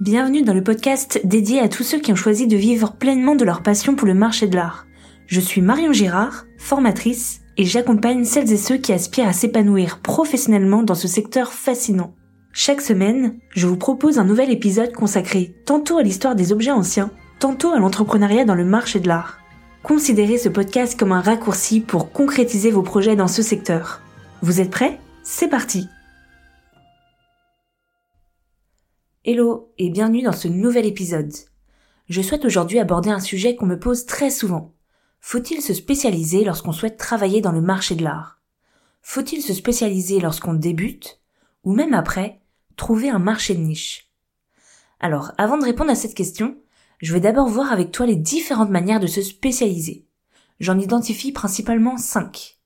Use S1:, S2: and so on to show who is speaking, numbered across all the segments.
S1: Bienvenue dans le podcast dédié à tous ceux qui ont choisi de vivre pleinement de leur passion pour le marché de l'art. Je suis Marion Girard, formatrice, et j'accompagne celles et ceux qui aspirent à s'épanouir professionnellement dans ce secteur fascinant. Chaque semaine, je vous propose un nouvel épisode consacré tantôt à l'histoire des objets anciens, tantôt à l'entrepreneuriat dans le marché de l'art. Considérez ce podcast comme un raccourci pour concrétiser vos projets dans ce secteur. Vous êtes prêts? C'est parti Hello et bienvenue dans ce nouvel épisode. Je souhaite aujourd'hui aborder un sujet qu'on me pose très souvent. Faut-il se spécialiser lorsqu'on souhaite travailler dans le marché de l'art? Faut-il se spécialiser lorsqu'on débute Ou même après, trouver un marché de niche? Alors, avant de répondre à cette question, je vais d'abord voir avec toi les différentes manières de se spécialiser. J'en identifie principalement cinq.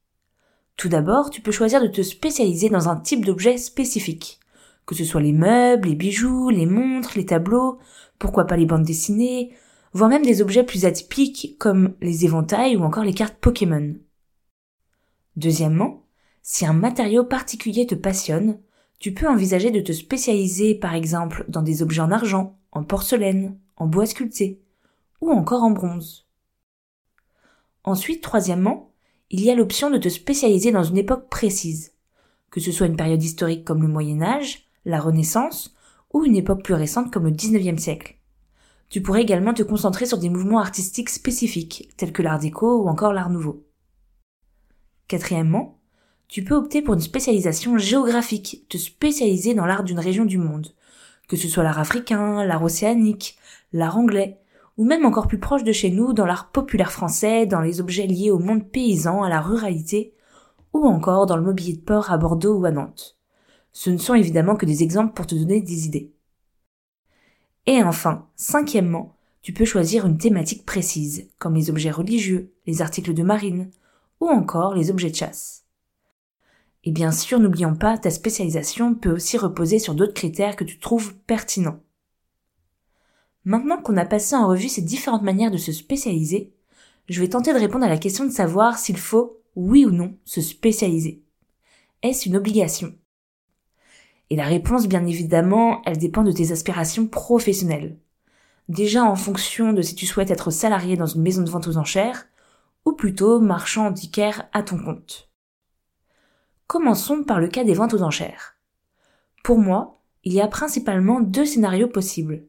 S1: Tout d'abord, tu peux choisir de te spécialiser dans un type d'objet spécifique que ce soit les meubles, les bijoux, les montres, les tableaux, pourquoi pas les bandes dessinées, voire même des objets plus atypiques comme les éventails ou encore les cartes Pokémon. Deuxièmement, si un matériau particulier te passionne, tu peux envisager de te spécialiser par exemple dans des objets en argent, en porcelaine, en bois sculpté, ou encore en bronze. Ensuite, troisièmement, il y a l'option de te spécialiser dans une époque précise, que ce soit une période historique comme le Moyen Âge, la Renaissance ou une époque plus récente comme le XIXe siècle. Tu pourrais également te concentrer sur des mouvements artistiques spécifiques, tels que l'art déco ou encore l'art nouveau. Quatrièmement, tu peux opter pour une spécialisation géographique, te spécialiser dans l'art d'une région du monde, que ce soit l'art africain, l'art océanique, l'art anglais, ou même encore plus proche de chez nous dans l'art populaire français, dans les objets liés au monde paysan, à la ruralité, ou encore dans le mobilier de port à Bordeaux ou à Nantes. Ce ne sont évidemment que des exemples pour te donner des idées. Et enfin, cinquièmement, tu peux choisir une thématique précise, comme les objets religieux, les articles de marine, ou encore les objets de chasse. Et bien sûr, n'oublions pas, ta spécialisation peut aussi reposer sur d'autres critères que tu trouves pertinents. Maintenant qu'on a passé en revue ces différentes manières de se spécialiser, je vais tenter de répondre à la question de savoir s'il faut, oui ou non, se spécialiser. Est-ce une obligation? Et la réponse, bien évidemment, elle dépend de tes aspirations professionnelles. Déjà en fonction de si tu souhaites être salarié dans une maison de vente aux enchères, ou plutôt marchand antiquaire à ton compte. Commençons par le cas des ventes aux enchères. Pour moi, il y a principalement deux scénarios possibles.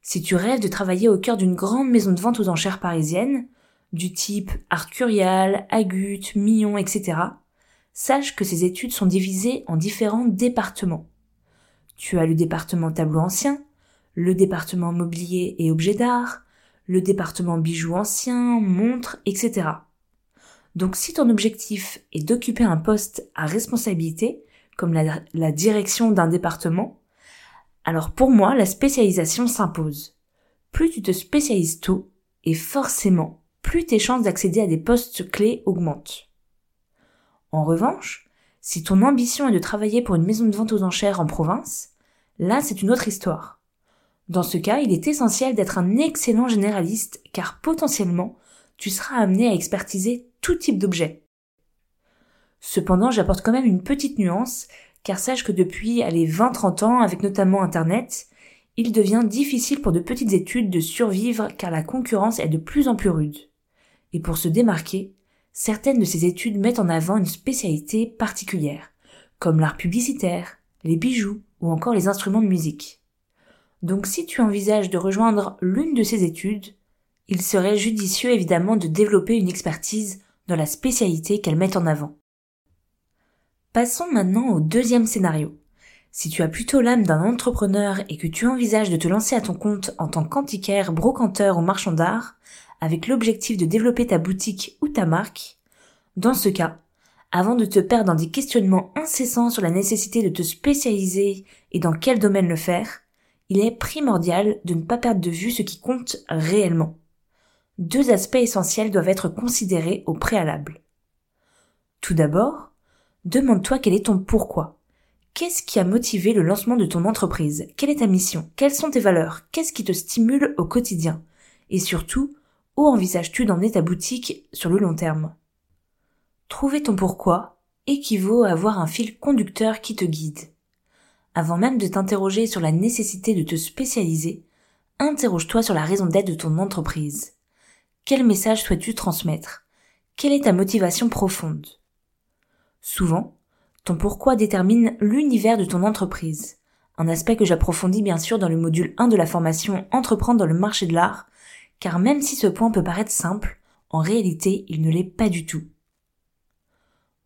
S1: Si tu rêves de travailler au cœur d'une grande maison de vente aux enchères parisienne, du type Arcurial, Agut, Millon, etc., sache que ces études sont divisées en différents départements. Tu as le département tableau ancien, le département mobilier et objets d'art, le département bijoux anciens, montres, etc. Donc si ton objectif est d'occuper un poste à responsabilité, comme la, la direction d'un département, alors pour moi, la spécialisation s'impose. Plus tu te spécialises tôt, et forcément, plus tes chances d'accéder à des postes clés augmentent. En revanche, si ton ambition est de travailler pour une maison de vente aux enchères en province, là c'est une autre histoire. Dans ce cas, il est essentiel d'être un excellent généraliste car potentiellement, tu seras amené à expertiser tout type d'objet. Cependant, j'apporte quand même une petite nuance car sache que depuis les 20-30 ans, avec notamment Internet, il devient difficile pour de petites études de survivre car la concurrence est de plus en plus rude. Et pour se démarquer, certaines de ces études mettent en avant une spécialité particulière, comme l'art publicitaire, les bijoux ou encore les instruments de musique. Donc si tu envisages de rejoindre l'une de ces études, il serait judicieux évidemment de développer une expertise dans la spécialité qu'elles mettent en avant. Passons maintenant au deuxième scénario. Si tu as plutôt l'âme d'un entrepreneur et que tu envisages de te lancer à ton compte en tant qu'antiquaire, brocanteur ou marchand d'art, avec l'objectif de développer ta boutique ou ta marque, dans ce cas, avant de te perdre dans des questionnements incessants sur la nécessité de te spécialiser et dans quel domaine le faire, il est primordial de ne pas perdre de vue ce qui compte réellement. Deux aspects essentiels doivent être considérés au préalable. Tout d'abord, demande-toi quel est ton pourquoi. Qu'est-ce qui a motivé le lancement de ton entreprise? Quelle est ta mission? Quelles sont tes valeurs? Qu'est-ce qui te stimule au quotidien? Et surtout, où envisages-tu d'emmener ta boutique sur le long terme? Trouver ton pourquoi équivaut à avoir un fil conducteur qui te guide. Avant même de t'interroger sur la nécessité de te spécialiser, interroge-toi sur la raison d'être de ton entreprise. Quel message souhaites-tu transmettre? Quelle est ta motivation profonde? Souvent, ton pourquoi détermine l'univers de ton entreprise. Un aspect que j'approfondis bien sûr dans le module 1 de la formation Entreprendre dans le marché de l'art, car même si ce point peut paraître simple, en réalité il ne l'est pas du tout.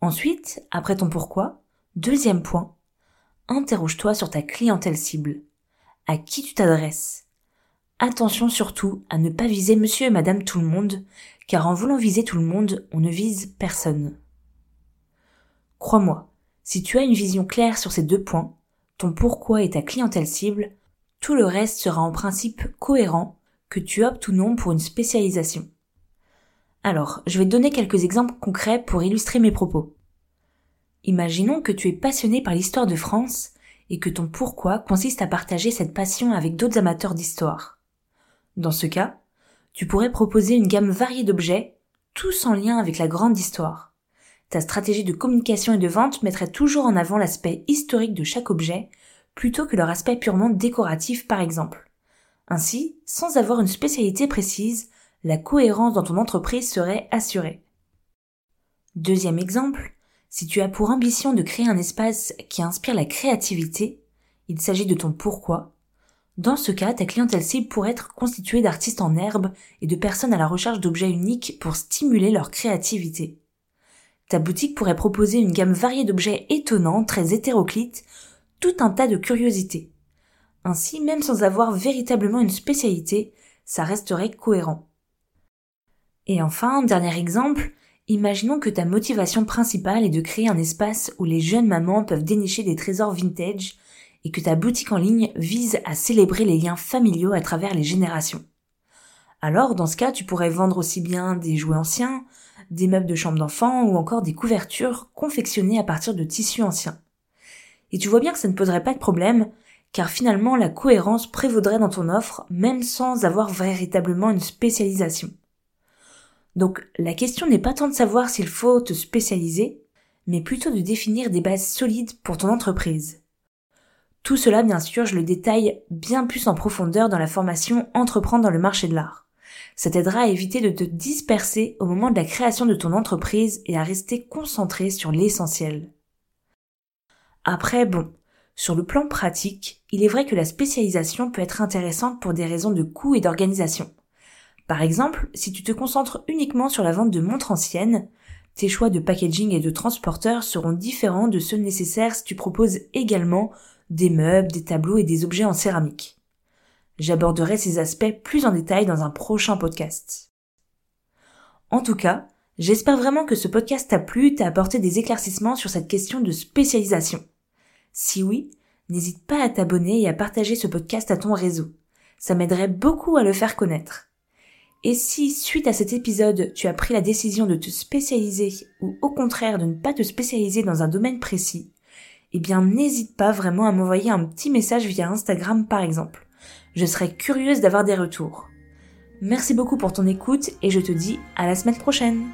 S1: Ensuite, après ton pourquoi, deuxième point, interroge-toi sur ta clientèle cible. À qui tu t'adresses? Attention surtout à ne pas viser monsieur et madame tout le monde, car en voulant viser tout le monde, on ne vise personne. Crois-moi, si tu as une vision claire sur ces deux points, ton pourquoi et ta clientèle cible, tout le reste sera en principe cohérent, que tu optes ou non pour une spécialisation. Alors, je vais te donner quelques exemples concrets pour illustrer mes propos. Imaginons que tu es passionné par l'histoire de France et que ton pourquoi consiste à partager cette passion avec d'autres amateurs d'histoire. Dans ce cas, tu pourrais proposer une gamme variée d'objets, tous en lien avec la grande histoire. Ta stratégie de communication et de vente mettrait toujours en avant l'aspect historique de chaque objet, plutôt que leur aspect purement décoratif par exemple. Ainsi, sans avoir une spécialité précise, la cohérence dans ton entreprise serait assurée. Deuxième exemple, si tu as pour ambition de créer un espace qui inspire la créativité, il s'agit de ton pourquoi. Dans ce cas, ta clientèle cible pourrait être constituée d'artistes en herbe et de personnes à la recherche d'objets uniques pour stimuler leur créativité. Ta boutique pourrait proposer une gamme variée d'objets étonnants, très hétéroclites, tout un tas de curiosités. Ainsi, même sans avoir véritablement une spécialité, ça resterait cohérent. Et enfin, dernier exemple, imaginons que ta motivation principale est de créer un espace où les jeunes mamans peuvent dénicher des trésors vintage et que ta boutique en ligne vise à célébrer les liens familiaux à travers les générations. Alors, dans ce cas, tu pourrais vendre aussi bien des jouets anciens, des meubles de chambre d'enfants ou encore des couvertures confectionnées à partir de tissus anciens. Et tu vois bien que ça ne poserait pas de problème, car finalement la cohérence prévaudrait dans ton offre même sans avoir véritablement une spécialisation. Donc la question n'est pas tant de savoir s'il faut te spécialiser, mais plutôt de définir des bases solides pour ton entreprise. Tout cela, bien sûr, je le détaille bien plus en profondeur dans la formation Entreprendre dans le marché de l'art. Ça t'aidera à éviter de te disperser au moment de la création de ton entreprise et à rester concentré sur l'essentiel. Après, bon, sur le plan pratique, il est vrai que la spécialisation peut être intéressante pour des raisons de coût et d'organisation. Par exemple, si tu te concentres uniquement sur la vente de montres anciennes, tes choix de packaging et de transporteur seront différents de ceux nécessaires si tu proposes également des meubles, des tableaux et des objets en céramique. J'aborderai ces aspects plus en détail dans un prochain podcast. En tout cas, j'espère vraiment que ce podcast t'a plu, t'a apporté des éclaircissements sur cette question de spécialisation. Si oui, n'hésite pas à t'abonner et à partager ce podcast à ton réseau. Ça m'aiderait beaucoup à le faire connaître. Et si, suite à cet épisode, tu as pris la décision de te spécialiser ou au contraire de ne pas te spécialiser dans un domaine précis, eh bien n'hésite pas vraiment à m'envoyer un petit message via Instagram par exemple. Je serais curieuse d'avoir des retours. Merci beaucoup pour ton écoute et je te dis à la semaine prochaine.